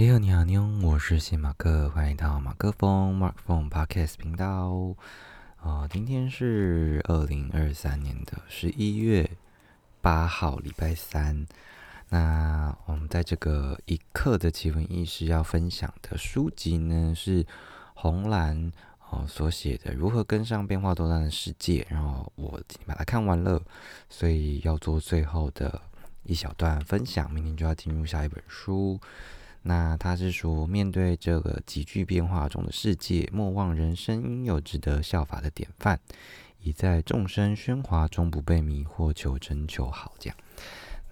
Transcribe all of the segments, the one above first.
你好，你好，你好，我是谢马克，欢迎到马克风 Mark Phone Podcast 频道。哦，今天是二零二三年的十一月八号，礼拜三。那我们在这个一刻的奇闻异事要分享的书籍呢，是红蓝哦所写的《如何跟上变化多端的世界》，然后我把它看完了，所以要做最后的一小段分享。明天就要进入下一本书。那他是说，面对这个急剧变化中的世界，莫忘人生应有值得效法的典范，以在众生喧哗中不被迷惑，求真求好。这样，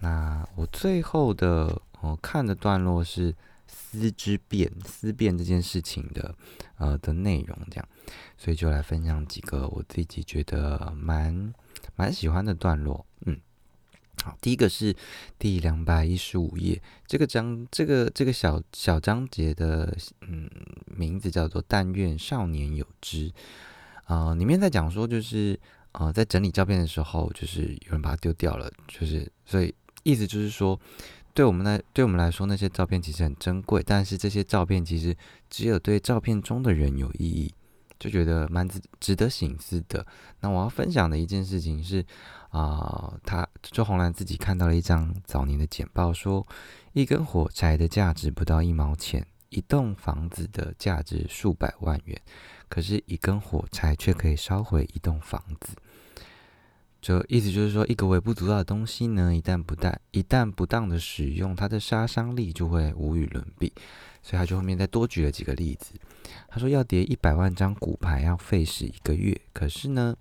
那我最后的我看的段落是思之变，思辨这件事情的呃的内容，这样，所以就来分享几个我自己觉得蛮蛮喜欢的段落，嗯。好，第一个是第两百一十五页，这个章，这个这个小小章节的嗯名字叫做“但愿少年有之”。啊，里面在讲说，就是呃，在整理照片的时候，就是有人把它丢掉了，就是所以意思就是说，对我们来对我们来说，那些照片其实很珍贵，但是这些照片其实只有对照片中的人有意义，就觉得蛮值值得醒思的。那我要分享的一件事情是。啊，他周红兰自己看到了一张早年的简报，说一根火柴的价值不到一毛钱，一栋房子的价值数百万元，可是，一根火柴却可以烧毁一栋房子。就意思就是说，一个微不足道的东西呢，一旦不当一旦不当的使用，它的杀伤力就会无与伦比。所以，他就后面再多举了几个例子。他说，要叠一百万张骨牌要费时一个月，可是呢？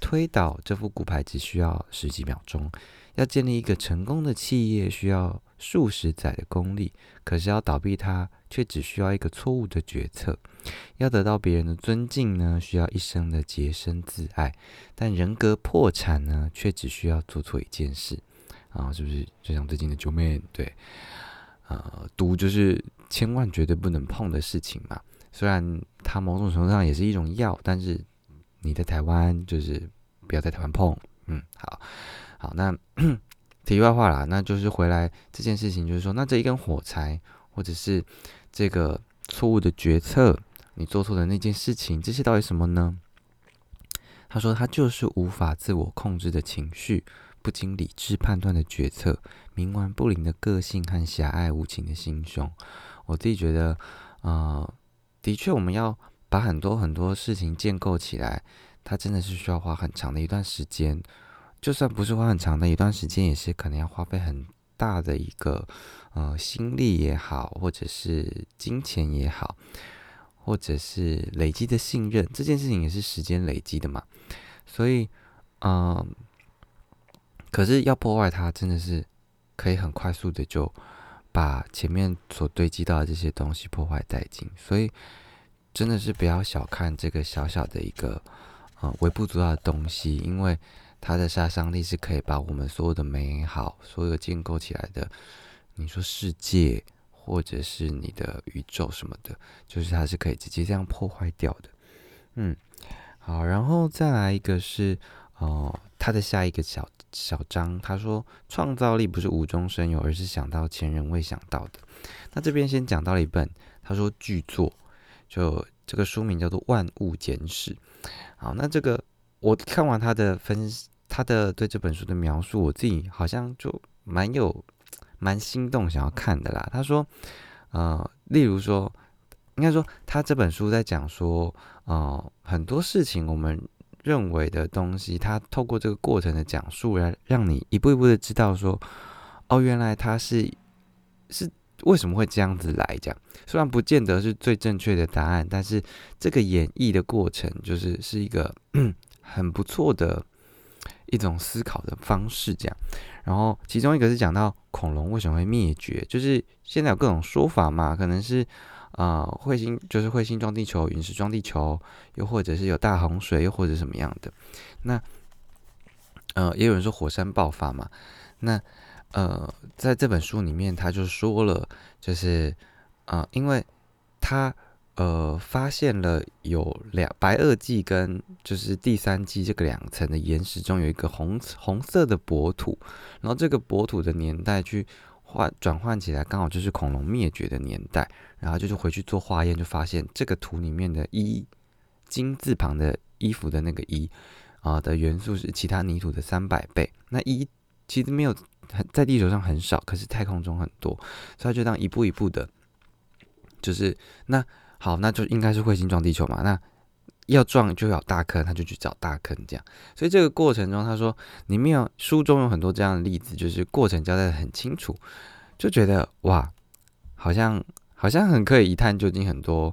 推倒这副骨牌只需要十几秒钟，要建立一个成功的企业需要数十载的功力，可是要倒闭它却只需要一个错误的决策。要得到别人的尊敬呢，需要一生的洁身自爱，但人格破产呢，却只需要做错一件事啊，是不是？就像最近的九妹对，呃，毒就是千万绝对不能碰的事情嘛。虽然它某种程度上也是一种药，但是。你在台湾就是不要在台湾碰，嗯，好，好，那 题外话啦，那就是回来这件事情，就是说，那这一根火柴，或者是这个错误的决策，你做错的那件事情，这些到底什么呢？他说，他就是无法自我控制的情绪，不经理智判断的决策，冥顽不灵的个性和狭隘无情的心胸。我自己觉得，呃，的确，我们要。把很多很多事情建构起来，它真的是需要花很长的一段时间。就算不是花很长的一段时间，也是可能要花费很大的一个呃心力也好，或者是金钱也好，或者是累积的信任，这件事情也是时间累积的嘛。所以，嗯，可是要破坏它，真的是可以很快速的就把前面所堆积到的这些东西破坏殆尽。所以。真的是不要小看这个小小的一个呃微不足道的东西，因为它的杀伤力是可以把我们所有的美好、所有建构起来的，你说世界或者是你的宇宙什么的，就是它是可以直接这样破坏掉的。嗯，好，然后再来一个是哦，他的下一个小小章，他说创造力不是无中生有，而是想到前人未想到的。那这边先讲到了一本，他说巨作。就这个书名叫做《万物简史》。好，那这个我看完他的分，他的对这本书的描述，我自己好像就蛮有蛮心动，想要看的啦。他说，呃，例如说，应该说他这本书在讲说，呃，很多事情我们认为的东西，他透过这个过程的讲述，来让你一步一步的知道说，哦，原来他是是。为什么会这样子来讲？虽然不见得是最正确的答案，但是这个演绎的过程就是是一个 很不错的一种思考的方式。这样，然后其中一个是讲到恐龙为什么会灭绝，就是现在有各种说法嘛，可能是啊彗星就是彗星撞地球，陨石撞地球，又或者是有大洪水，又或者什么样的。那呃，也有人说火山爆发嘛，那。呃，在这本书里面，他就说了，就是啊，因为他呃发现了有两白垩纪跟就是第三纪这个两层的岩石中有一个红红色的薄土，然后这个薄土的年代去换转换起来刚好就是恐龙灭绝的年代，然后就是回去做化验，就发现这个图里面的一金字旁的衣服的那个一啊的元素是其他泥土的三百倍。那一其实没有很在地球上很少，可是太空中很多，所以就当一步一步的，就是那好，那就应该是彗星撞地球嘛。那要撞就要大坑，他就去找大坑这样。所以这个过程中，他说里面有书中有很多这样的例子，就是过程交代的很清楚，就觉得哇，好像好像很可以一探究竟。很多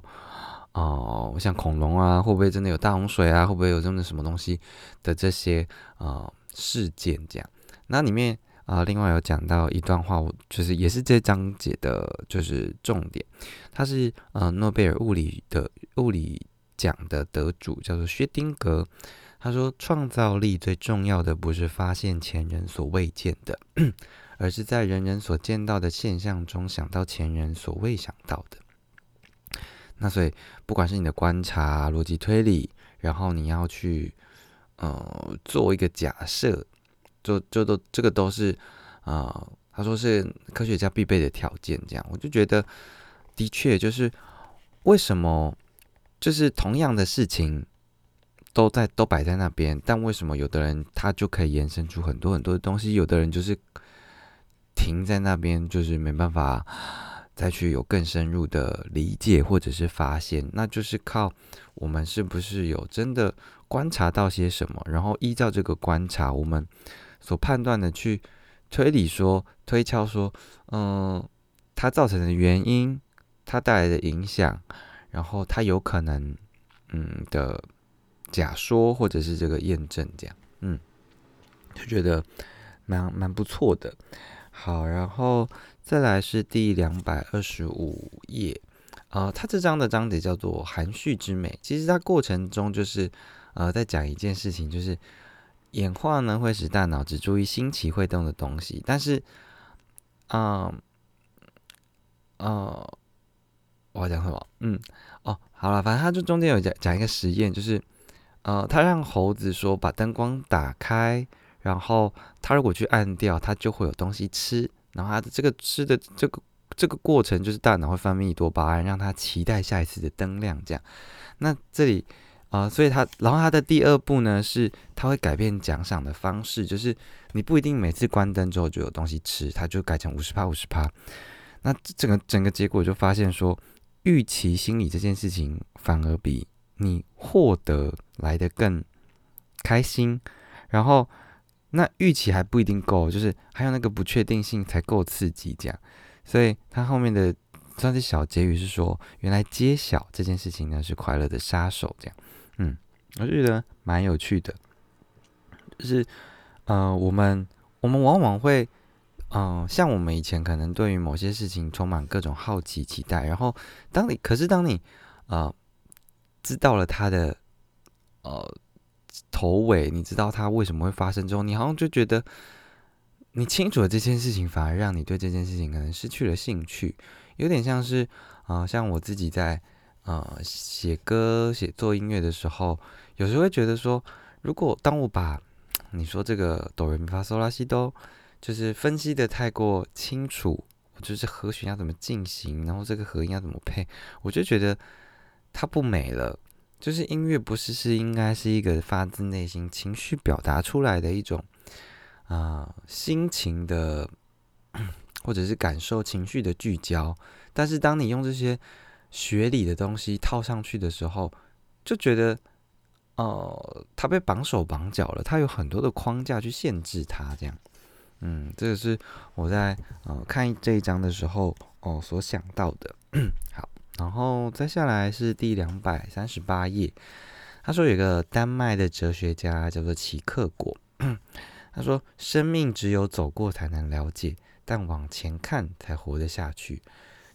哦，像恐龙啊，会不会真的有大洪水啊？会不会有真的什么东西的这些呃事件这样？那里面啊，另外有讲到一段话，我就是也是这章节的，就是重点。他是呃诺贝尔物理的物理。奖的得主叫做薛丁格，他说：“创造力最重要的不是发现前人所未见的，而是在人人所见到的现象中想到前人所未想到的。”那所以，不管是你的观察、逻辑推理，然后你要去呃做一个假设，就就都这个都是啊，他说是科学家必备的条件。这样，我就觉得的确就是为什么。就是同样的事情都在都摆在那边，但为什么有的人他就可以延伸出很多很多的东西，有的人就是停在那边，就是没办法再去有更深入的理解或者是发现，那就是靠我们是不是有真的观察到些什么，然后依照这个观察，我们所判断的去推理说、推敲说，嗯，它造成的原因，它带来的影响。然后它有可能，嗯的假说或者是这个验证这样，嗯，就觉得蛮蛮不错的。好，然后再来是第两百二十五页，啊，他这章的章节叫做含蓄之美。其实它过程中就是呃在讲一件事情，就是演化呢会使大脑只注意新奇会动的东西，但是，嗯，呃。我讲什么？嗯，哦，好了，反正他就中间有讲讲一个实验，就是，呃，他让猴子说把灯光打开，然后他如果去按掉，它就会有东西吃，然后它的这个吃的这个这个过程就是大脑会分泌多巴胺，让他期待下一次的灯亮，这样。那这里啊，所以他，然后他的第二步呢是，他会改变奖赏的方式，就是你不一定每次关灯之后就有东西吃，他就改成五十趴五十趴。那整个整个结果就发现说。预期心理这件事情，反而比你获得来的更开心。然后，那预期还不一定够，就是还有那个不确定性才够刺激。这样，所以他后面的算是小结语是说，原来揭晓这件事情呢是快乐的杀手。这样，嗯，我觉得蛮有趣的。就是呃，我们我们往往会。嗯，像我们以前可能对于某些事情充满各种好奇、期待，然后当你可是当你呃知道了它的呃头尾，你知道它为什么会发生之后，你好像就觉得你清楚了这件事情，反而让你对这件事情可能失去了兴趣，有点像是啊，像我自己在呃写歌、写做音乐的时候，有时候会觉得说，如果当我把你说这个哆来咪发嗦拉西哆。就是分析的太过清楚，就是和弦要怎么进行，然后这个和音要怎么配，我就觉得它不美了。就是音乐不是是应该是一个发自内心情绪表达出来的一种啊心情的，或者是感受情绪的聚焦。但是当你用这些学理的东西套上去的时候，就觉得哦，他被绑手绑脚了，他有很多的框架去限制他，这样。嗯，这个是我在呃看这一章的时候哦所想到的。好，然后再下来是第两百三十八页。他说有个丹麦的哲学家叫做齐克果，他说生命只有走过才能了解，但往前看才活得下去。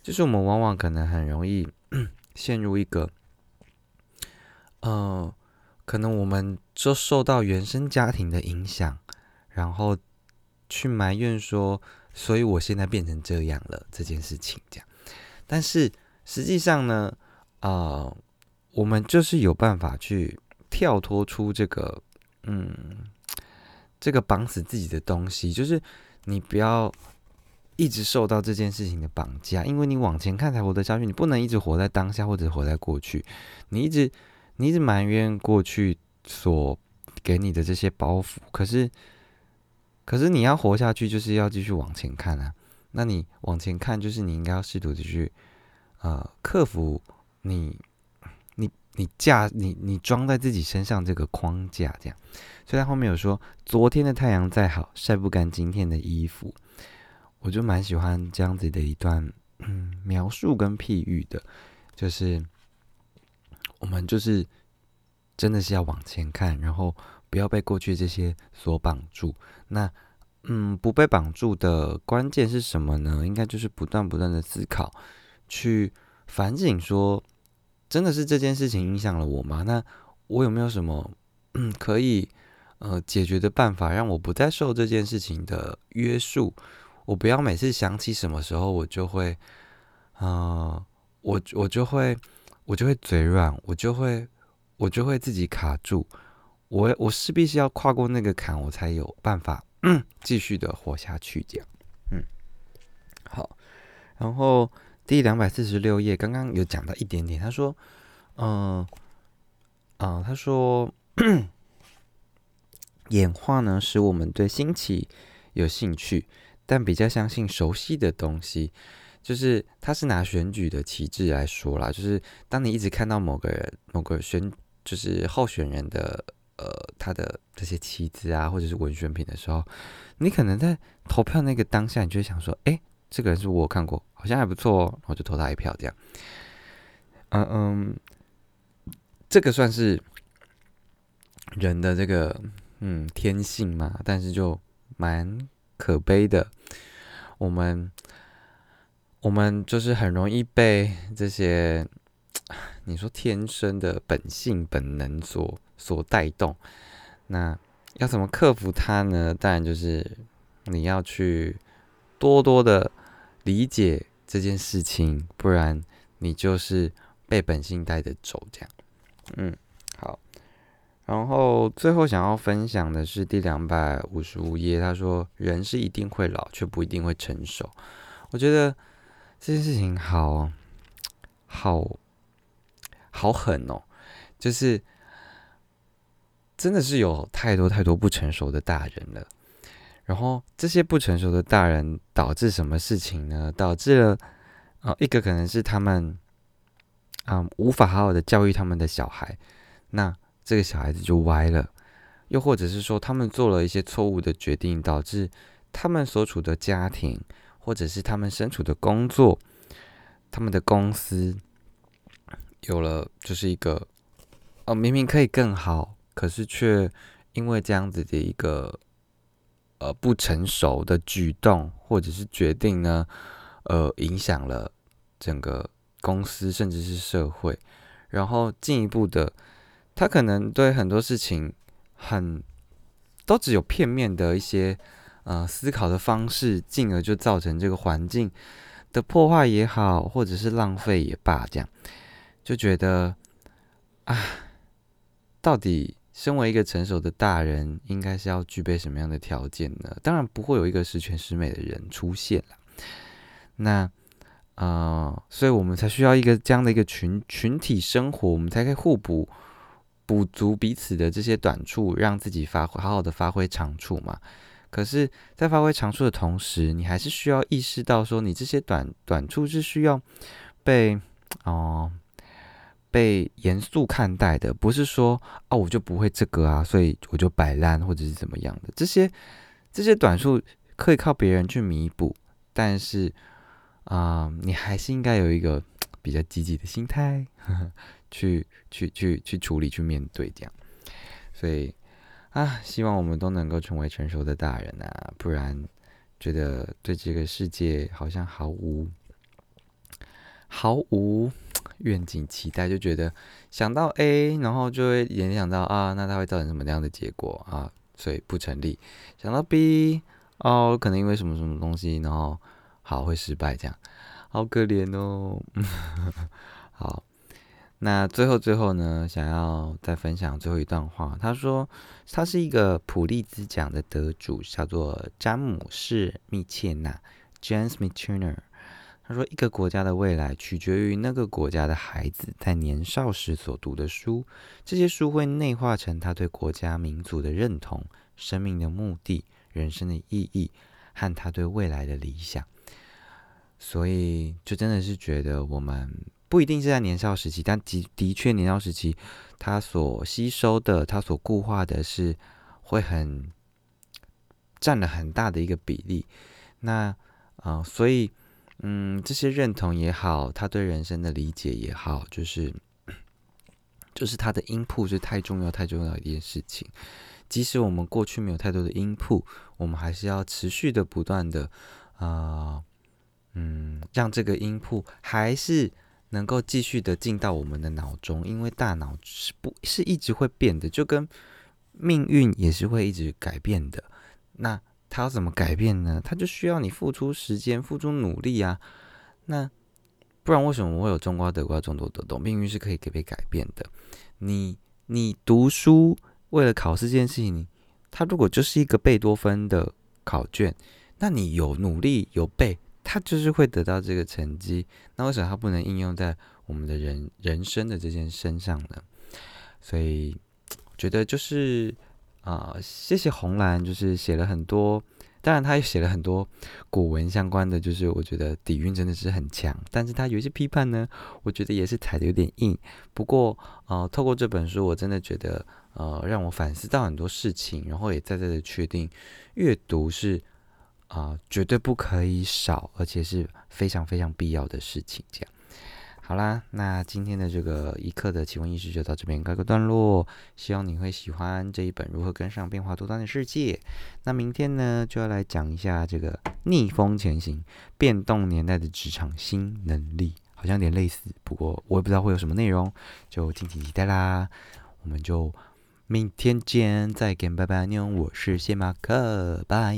就是我们往往可能很容易 陷入一个，呃，可能我们就受到原生家庭的影响，然后。去埋怨说，所以我现在变成这样了这件事情，这样。但是实际上呢，啊，我们就是有办法去跳脱出这个，嗯，这个绑死自己的东西。就是你不要一直受到这件事情的绑架，因为你往前看才活得下去，你不能一直活在当下或者活在过去，你一直你一直埋怨过去所给你的这些包袱，可是可是你要活下去，就是要继续往前看啊。那你往前看，就是你应该要试图的去呃克服你你你架你你装在自己身上这个框架，这样。所以他后面有说，昨天的太阳再好，晒不干今天的衣服。我就蛮喜欢这样子的一段嗯描述跟譬喻的，就是我们就是真的是要往前看，然后不要被过去这些所绑住。那嗯不被绑住的关键是什么呢？应该就是不断不断的思考，去反省说，真的是这件事情影响了我吗？那我有没有什么嗯可以呃解决的办法，让我不再受这件事情的约束？我不要每次想起什么时候，我就会，呃，我我就会，我就会嘴软，我就会，我就会自己卡住。我我势必是要跨过那个坎，我才有办法 继续的活下去。这样，嗯，好。然后第两百四十六页，刚刚有讲到一点点，他说，嗯，啊，他说，演化呢，使我们对新奇有兴趣。但比较相信熟悉的东西，就是他是拿选举的旗帜来说啦，就是当你一直看到某个人、某个选，就是候选人的呃他的这些旗帜啊，或者是文宣品的时候，你可能在投票那个当下，你就会想说，哎，这个人是我看过，好像还不错哦，我就投他一票这样。嗯嗯，这个算是人的这个嗯天性嘛，但是就蛮。可悲的，我们我们就是很容易被这些你说天生的本性本能所所带动。那要怎么克服它呢？当然就是你要去多多的理解这件事情，不然你就是被本性带着走。这样，嗯。然后最后想要分享的是第两百五十五页，他说：“人是一定会老，却不一定会成熟。”我觉得这件事情好好好狠哦，就是真的是有太多太多不成熟的大人了。然后这些不成熟的大人导致什么事情呢？导致了啊，一个可能是他们啊无法好好的教育他们的小孩，那。这个小孩子就歪了，又或者是说他们做了一些错误的决定，导致他们所处的家庭，或者是他们身处的工作，他们的公司有了就是一个，哦，明明可以更好，可是却因为这样子的一个呃不成熟的举动或者是决定呢，呃，影响了整个公司甚至是社会，然后进一步的。他可能对很多事情很都只有片面的一些呃思考的方式，进而就造成这个环境的破坏也好，或者是浪费也罢，这样就觉得啊，到底身为一个成熟的大人，应该是要具备什么样的条件呢？当然不会有一个十全十美的人出现了。那啊，所以我们才需要一个这样的一个群群体生活，我们才可以互补。补足彼此的这些短处，让自己发挥好好的发挥长处嘛。可是，在发挥长处的同时，你还是需要意识到，说你这些短短处是需要被哦被严肃看待的，不是说啊我就不会这个啊，所以我就摆烂或者是怎么样的。这些这些短处可以靠别人去弥补，但是啊，你还是应该有一个比较积极的心态。去去去去处理去面对这样，所以啊，希望我们都能够成为成熟的大人啊，不然觉得对这个世界好像毫无毫无愿景期待，就觉得想到 A，然后就会联想到啊，那它会造成什么样的结果啊，所以不成立。想到 B，哦，可能因为什么什么东西，然后好会失败这样，好可怜哦，好。那最后最后呢，想要再分享最后一段话。他说，他是一个普利兹奖的得主，叫做詹姆士·密切纳。James m i t u r n e r 他说：“一个国家的未来取决于那个国家的孩子在年少时所读的书，这些书会内化成他对国家民族的认同、生命的目的、人生的意义和他对未来的理想。所以，就真的是觉得我们不一定是在年少时期，但的的确年少时期他所吸收的、他所固化的是会很占了很大的一个比例。那啊，所以。”嗯，这些认同也好，他对人生的理解也好，就是，就是他的音铺是太重要、太重要一件事情。即使我们过去没有太多的音铺，我们还是要持续的、不断的，啊，嗯，让这个音铺还是能够继续的进到我们的脑中，因为大脑是不是一直会变的，就跟命运也是会一直改变的。那。它要怎么改变呢？它就需要你付出时间、付出努力啊。那不然为什么会有种瓜得瓜，种豆得豆？命运是可以被改变的。你你读书为了考试这件事情，它如果就是一个贝多芬的考卷，那你有努力有背，他就是会得到这个成绩。那为什么他不能应用在我们的人人生的这件身上呢？所以觉得就是。啊，谢谢红蓝，就是写了很多，当然他也写了很多古文相关的，就是我觉得底蕴真的是很强，但是他有一些批判呢，我觉得也是踩的有点硬。不过，呃，透过这本书，我真的觉得，呃，让我反思到很多事情，然后也再再的确定，阅读是啊，绝对不可以少，而且是非常非常必要的事情，这样。好啦，那今天的这个一刻的奇闻异事就到这边告个段落。希望你会喜欢这一本《如何跟上变化多端的世界》。那明天呢，就要来讲一下这个逆风前行、变动年代的职场新能力，好像有点类似，不过我也不知道会有什么内容，就敬请期待啦。我们就明天见，再见，拜拜，妞，我是谢马克，拜。